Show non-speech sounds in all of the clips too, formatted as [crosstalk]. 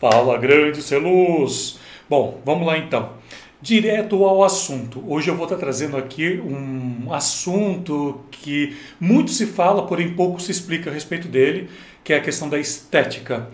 Fala, grande Celuz! Bom, vamos lá então. Direto ao assunto. Hoje eu vou estar trazendo aqui um assunto que muito se fala, porém pouco se explica a respeito dele, que é a questão da estética.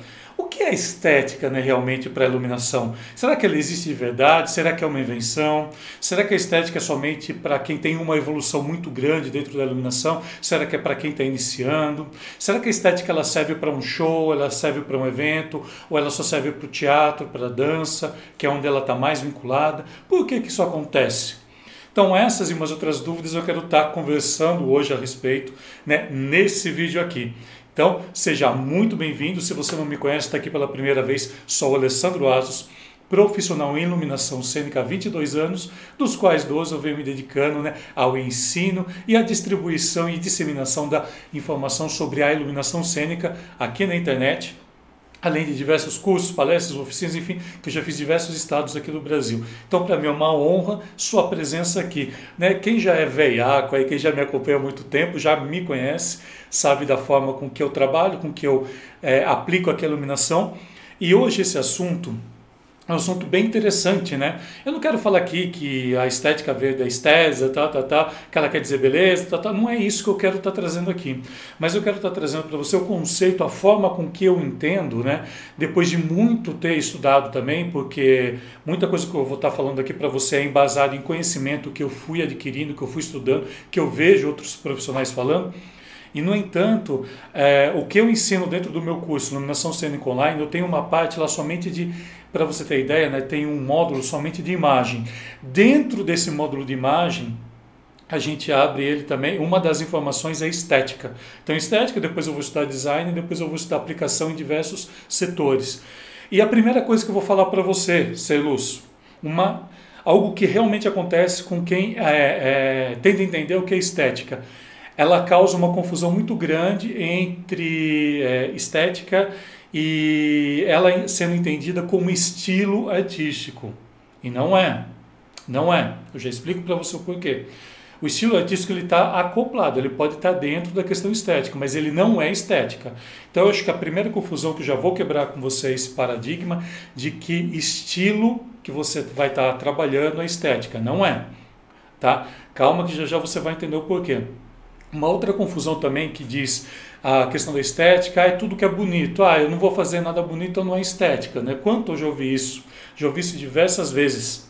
É estética né, realmente para a iluminação? Será que ela existe de verdade? Será que é uma invenção? Será que a estética é somente para quem tem uma evolução muito grande dentro da iluminação? Será que é para quem está iniciando? Será que a estética ela serve para um show, ela serve para um evento, ou ela só serve para o teatro, para a dança, que é onde ela está mais vinculada? Por que, que isso acontece? Então, essas e umas outras dúvidas eu quero estar conversando hoje a respeito né, nesse vídeo aqui. Então, seja muito bem-vindo. Se você não me conhece, está aqui pela primeira vez, sou o Alessandro Asos, profissional em iluminação cênica há 22 anos, dos quais 12 eu venho me dedicando né, ao ensino e à distribuição e disseminação da informação sobre a iluminação cênica aqui na internet além de diversos cursos, palestras, oficinas, enfim, que eu já fiz diversos estados aqui do Brasil. Então, para mim é uma honra sua presença aqui. Né? Quem já é veiaco, aí, quem já me acompanha há muito tempo, já me conhece, sabe da forma com que eu trabalho, com que eu é, aplico aqui a iluminação. E hoje esse assunto é um assunto bem interessante, né? Eu não quero falar aqui que a estética veio da estésia, tá, tá, tá, que ela quer dizer beleza, tá, tá, não é isso que eu quero estar tá trazendo aqui. Mas eu quero estar tá trazendo para você o conceito, a forma com que eu entendo, né? Depois de muito ter estudado também, porque muita coisa que eu vou estar tá falando aqui para você é embasada em conhecimento que eu fui adquirindo, que eu fui estudando, que eu vejo outros profissionais falando. E, no entanto, é, o que eu ensino dentro do meu curso, Iluminação Cênica Online, eu tenho uma parte lá somente de para você ter ideia, né, tem um módulo somente de imagem. Dentro desse módulo de imagem, a gente abre ele também. Uma das informações é estética. Então, estética, depois eu vou estudar design, depois eu vou estudar aplicação em diversos setores. E a primeira coisa que eu vou falar para você, Celus, uma algo que realmente acontece com quem é, é, tenta entender o que é estética. Ela causa uma confusão muito grande entre é, estética e ela sendo entendida como estilo artístico. E não é. Não é. Eu já explico para você o porquê. O estilo artístico ele está acoplado, ele pode estar tá dentro da questão estética, mas ele não é estética. Então eu acho que a primeira confusão que eu já vou quebrar com você é esse paradigma de que estilo que você vai estar tá trabalhando é estética, não é. Tá? Calma que já já você vai entender o porquê. Uma outra confusão também que diz a questão da estética, é tudo que é bonito. Ah, eu não vou fazer nada bonito, não é estética. Né? Quanto eu já ouvi isso? Já ouvi isso diversas vezes.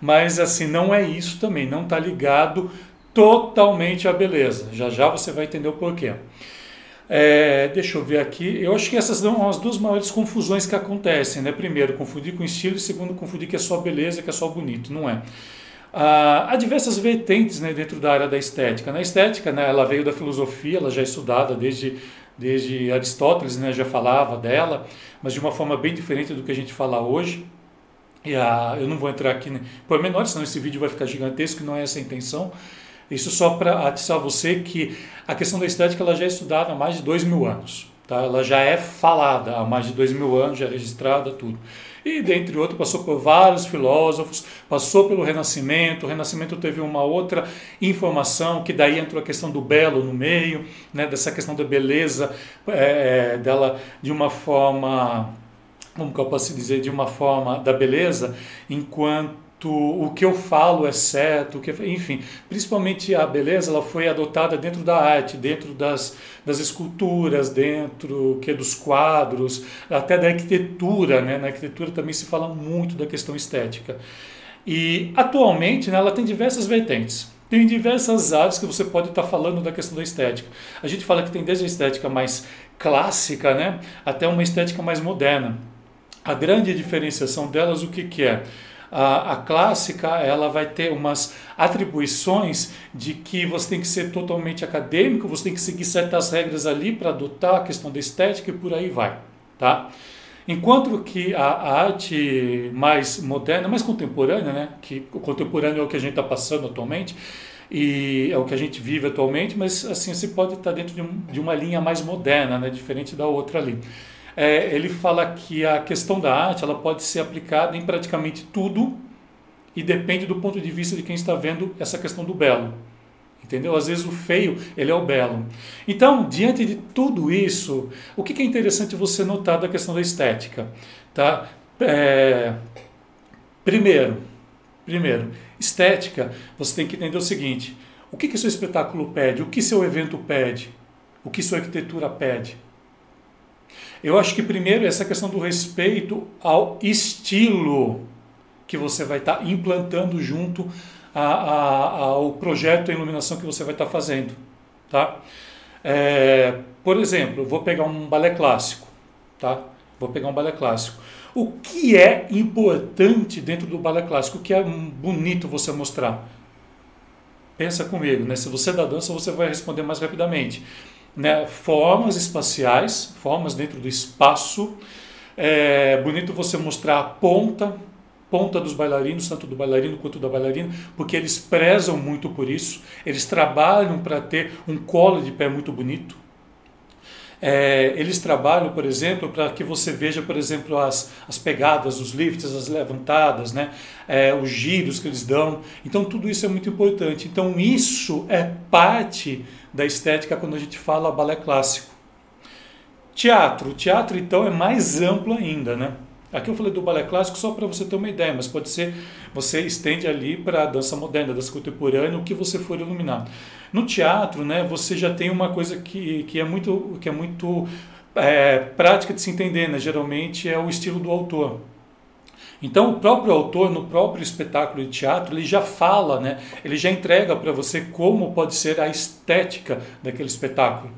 Mas assim, não é isso também, não está ligado totalmente à beleza. Já já você vai entender o porquê. É, deixa eu ver aqui. Eu acho que essas são as duas maiores confusões que acontecem. Né? Primeiro, confundir com estilo e segundo, confundir que é só beleza, que é só bonito. Não é. Ah, há diversas vertentes né, dentro da área da estética. Na estética, né, ela veio da filosofia, ela já é estudada desde, desde Aristóteles, né, já falava dela, mas de uma forma bem diferente do que a gente fala hoje. E a, eu não vou entrar aqui né, por menor, senão esse vídeo vai ficar gigantesco, não é essa a intenção. Isso só para atiçar você que a questão da estética ela já é estudada há mais de dois mil anos. Tá? Ela já é falada há mais de dois mil anos, já é registrada, tudo e, dentre outros, passou por vários filósofos, passou pelo Renascimento. O Renascimento teve uma outra informação, que daí entrou a questão do belo no meio, né, dessa questão da beleza é, é dela de uma forma, como que eu posso dizer, de uma forma da beleza, enquanto o que eu falo é certo, o que, enfim, principalmente a beleza, ela foi adotada dentro da arte, dentro das, das esculturas, dentro que dos quadros, até da arquitetura, né? Na arquitetura também se fala muito da questão estética. E atualmente, né, ela tem diversas vertentes. Tem diversas áreas que você pode estar falando da questão da estética. A gente fala que tem desde a estética mais clássica, né, até uma estética mais moderna. A grande diferenciação delas, o que, que é? A, a clássica ela vai ter umas atribuições de que você tem que ser totalmente acadêmico, você tem que seguir certas regras ali para adotar a questão da estética e por aí vai, tá? Enquanto que a, a arte mais moderna, mais contemporânea, né, que o contemporâneo é o que a gente está passando atualmente, e é o que a gente vive atualmente, mas assim você pode estar dentro de, um, de uma linha mais moderna, né, diferente da outra ali é, ele fala que a questão da arte ela pode ser aplicada em praticamente tudo e depende do ponto de vista de quem está vendo essa questão do belo. Entendeu? Às vezes o feio, ele é o belo. Então, diante de tudo isso, o que é interessante você notar da questão da estética? Tá? É, primeiro, primeiro, estética, você tem que entender o seguinte: o que, que seu espetáculo pede? O que seu evento pede? O que sua arquitetura pede? Eu acho que primeiro essa questão do respeito ao estilo que você vai estar tá implantando junto a, a, ao projeto e iluminação que você vai estar tá fazendo. Tá? É, por exemplo, vou pegar um balé clássico. Tá? Vou pegar um balé clássico. O que é importante dentro do balé clássico? O que é bonito você mostrar? Pensa comigo, né? Se você é da dança, você vai responder mais rapidamente. Né? Formas espaciais, formas dentro do espaço. É bonito você mostrar a ponta, ponta dos bailarinos, tanto do bailarino quanto da bailarina, porque eles prezam muito por isso. Eles trabalham para ter um colo de pé muito bonito. É, eles trabalham, por exemplo, para que você veja, por exemplo, as, as pegadas, os lifts, as levantadas, né? É, os giros que eles dão. Então, tudo isso é muito importante. Então, isso é parte da estética quando a gente fala balé clássico. Teatro. O teatro, então, é mais amplo ainda, né? Aqui eu falei do balé clássico só para você ter uma ideia, mas pode ser, você estende ali para a dança moderna, dança contemporânea, o que você for iluminar. No teatro, né, você já tem uma coisa que, que é muito, que é muito é, prática de se entender, né? geralmente é o estilo do autor. Então, o próprio autor, no próprio espetáculo de teatro, ele já fala, né? ele já entrega para você como pode ser a estética daquele espetáculo.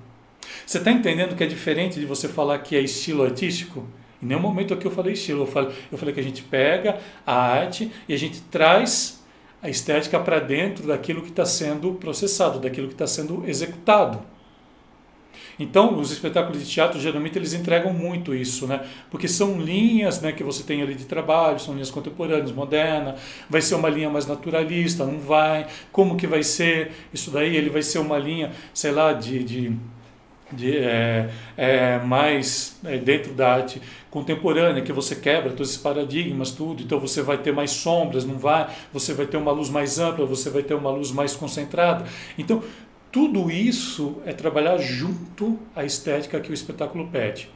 Você está entendendo que é diferente de você falar que é estilo artístico? Em nenhum momento aqui eu falei estilo, eu falei, eu falei que a gente pega a arte e a gente traz a estética para dentro daquilo que está sendo processado, daquilo que está sendo executado. Então, os espetáculos de teatro geralmente eles entregam muito isso, né? Porque são linhas, né, que você tem ali de trabalho, são linhas contemporâneas, moderna, vai ser uma linha mais naturalista, não vai? Como que vai ser isso daí? Ele vai ser uma linha, sei lá, de, de de, é, é, mais é, dentro da arte contemporânea, que você quebra todos esses paradigmas, tudo, então você vai ter mais sombras, não vai, você vai ter uma luz mais ampla, você vai ter uma luz mais concentrada. Então, tudo isso é trabalhar junto à estética que o espetáculo pede.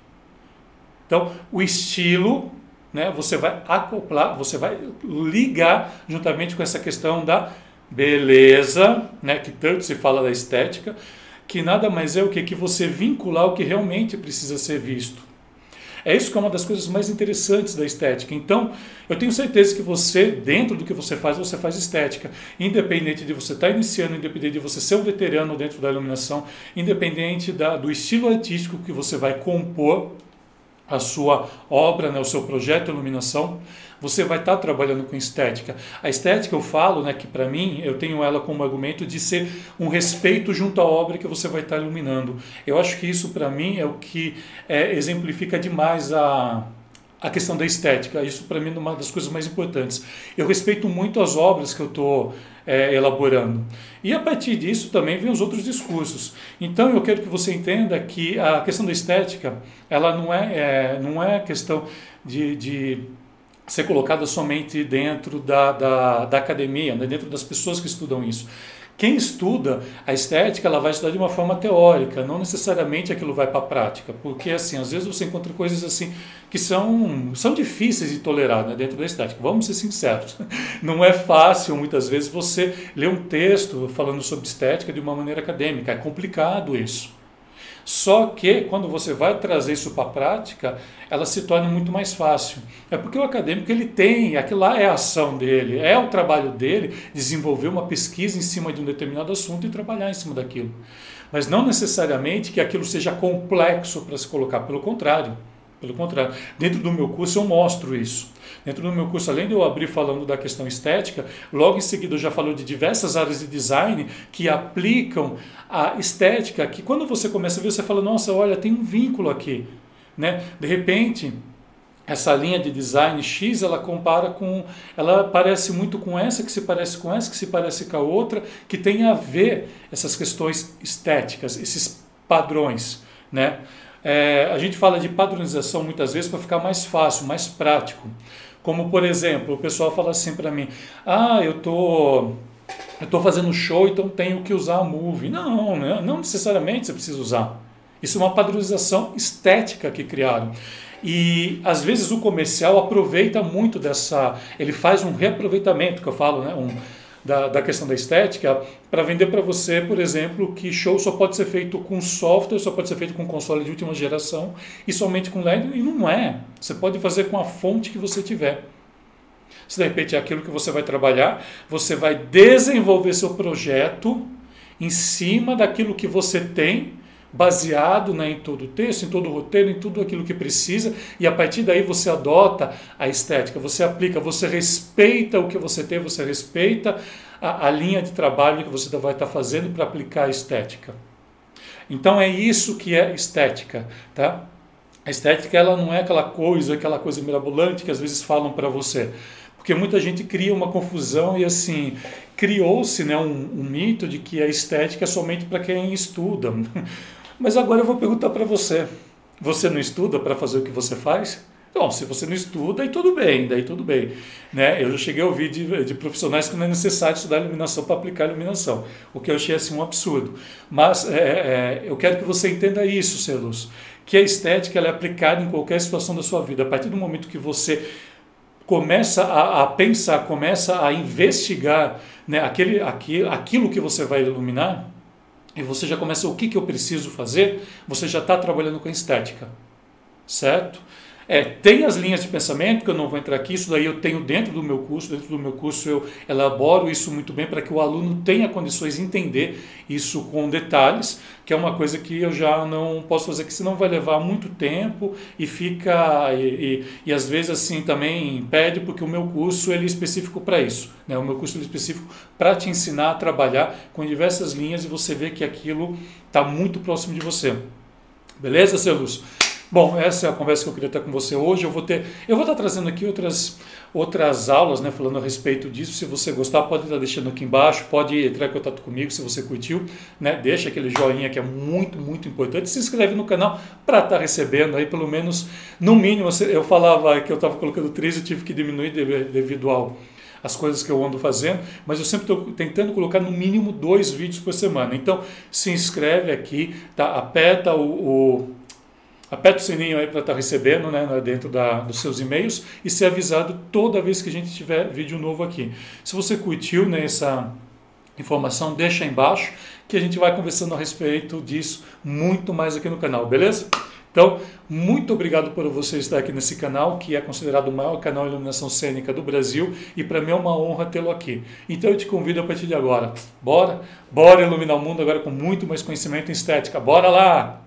Então, o estilo, né, você vai acoplar, você vai ligar juntamente com essa questão da beleza, né, que tanto se fala da estética, que nada mais é o que que você vincular o que realmente precisa ser visto. É isso que é uma das coisas mais interessantes da estética. Então, eu tenho certeza que você, dentro do que você faz, você faz estética. Independente de você estar iniciando, independente de você ser um veterano dentro da iluminação, independente da, do estilo artístico que você vai compor a sua obra, né, o seu projeto de iluminação, você vai estar trabalhando com estética. A estética, eu falo, né, que para mim, eu tenho ela como argumento de ser um respeito junto à obra que você vai estar iluminando. Eu acho que isso, para mim, é o que é, exemplifica demais a, a questão da estética. Isso, para mim, é uma das coisas mais importantes. Eu respeito muito as obras que eu estou é, elaborando. E a partir disso também vem os outros discursos. Então eu quero que você entenda que a questão da estética, ela não é, é não é questão de, de ser colocada somente dentro da, da, da academia, né, dentro das pessoas que estudam isso. Quem estuda a estética, ela vai estudar de uma forma teórica, não necessariamente aquilo vai para a prática, porque assim, às vezes você encontra coisas assim que são, são difíceis de tolerar né, dentro da estética. Vamos ser sinceros, [laughs] não é fácil muitas vezes você ler um texto falando sobre estética de uma maneira acadêmica, é complicado isso. Só que quando você vai trazer isso para a prática, ela se torna muito mais fácil. É porque o acadêmico ele tem, aquilo lá é a ação dele, é o trabalho dele desenvolver uma pesquisa em cima de um determinado assunto e trabalhar em cima daquilo. Mas não necessariamente que aquilo seja complexo para se colocar, pelo contrário. Pelo contrário, dentro do meu curso eu mostro isso. Dentro do meu curso, além de eu abrir falando da questão estética, logo em seguida eu já falo de diversas áreas de design que aplicam a estética, que quando você começa a ver, você fala, nossa, olha, tem um vínculo aqui. Né? De repente, essa linha de design X, ela compara com, ela parece muito com essa, que se parece com essa, que se parece com a outra, que tem a ver essas questões estéticas, esses padrões, né? É, a gente fala de padronização muitas vezes para ficar mais fácil, mais prático. Como, por exemplo, o pessoal fala assim para mim: ah, eu tô, eu tô fazendo show, então tenho que usar a Move. Não, né? não necessariamente você precisa usar. Isso é uma padronização estética que criaram. E às vezes o comercial aproveita muito dessa, ele faz um reaproveitamento, que eu falo, né? Um, da, da questão da estética para vender para você, por exemplo, que show só pode ser feito com software, só pode ser feito com console de última geração e somente com LED, e não é. Você pode fazer com a fonte que você tiver. Se de repente é aquilo que você vai trabalhar, você vai desenvolver seu projeto em cima daquilo que você tem baseado né, em todo o texto, em todo o roteiro, em tudo aquilo que precisa, e a partir daí você adota a estética, você aplica, você respeita o que você tem, você respeita a, a linha de trabalho que você vai estar fazendo para aplicar a estética. Então é isso que é estética, tá? A estética ela não é aquela coisa, aquela coisa mirabolante que às vezes falam para você. Porque muita gente cria uma confusão e assim, criou-se né, um, um, mito de que a estética é somente para quem estuda. [laughs] Mas agora eu vou perguntar para você: você não estuda para fazer o que você faz? Bom, se você não estuda, aí tudo bem, daí tudo bem. Né? Eu já cheguei a ouvir de, de profissionais que não é necessário estudar iluminação para aplicar iluminação, o que eu achei assim um absurdo. Mas é, é, eu quero que você entenda isso, Celus, que a estética ela é aplicada em qualquer situação da sua vida. A partir do momento que você começa a, a pensar, começa a investigar né, aquele, aquilo, aquilo que você vai iluminar, e você já começa o que, que eu preciso fazer, você já está trabalhando com estética, certo? É, tem as linhas de pensamento, que eu não vou entrar aqui, isso daí eu tenho dentro do meu curso, dentro do meu curso eu elaboro isso muito bem para que o aluno tenha condições de entender isso com detalhes, que é uma coisa que eu já não posso fazer, que senão vai levar muito tempo e fica, e, e, e às vezes assim também impede, porque o meu curso ele é específico para isso, né? o meu curso é específico para te ensinar a trabalhar com diversas linhas e você vê que aquilo está muito próximo de você. Beleza, seu Lúcio? Bom, essa é a conversa que eu queria ter com você hoje. Eu vou ter, eu vou estar trazendo aqui outras outras aulas, né, falando a respeito disso. Se você gostar, pode estar deixando aqui embaixo, pode entrar em contato comigo se você curtiu, né? Deixa aquele joinha que é muito, muito importante. Se inscreve no canal para estar recebendo aí pelo menos no mínimo, eu falava que eu estava colocando três e tive que diminuir devido ao as coisas que eu ando fazendo, mas eu sempre estou tentando colocar no mínimo dois vídeos por semana. Então se inscreve aqui, tá? aperta o, o Aperte o sininho aí para estar tá recebendo né, dentro da, dos seus e-mails e ser avisado toda vez que a gente tiver vídeo novo aqui. Se você curtiu né, essa informação, deixa aí embaixo que a gente vai conversando a respeito disso muito mais aqui no canal, beleza? Então, muito obrigado por você estar aqui nesse canal, que é considerado o maior canal de iluminação cênica do Brasil, e para mim é uma honra tê-lo aqui. Então eu te convido a partir de agora, bora, bora iluminar o mundo agora com muito mais conhecimento em estética, bora lá!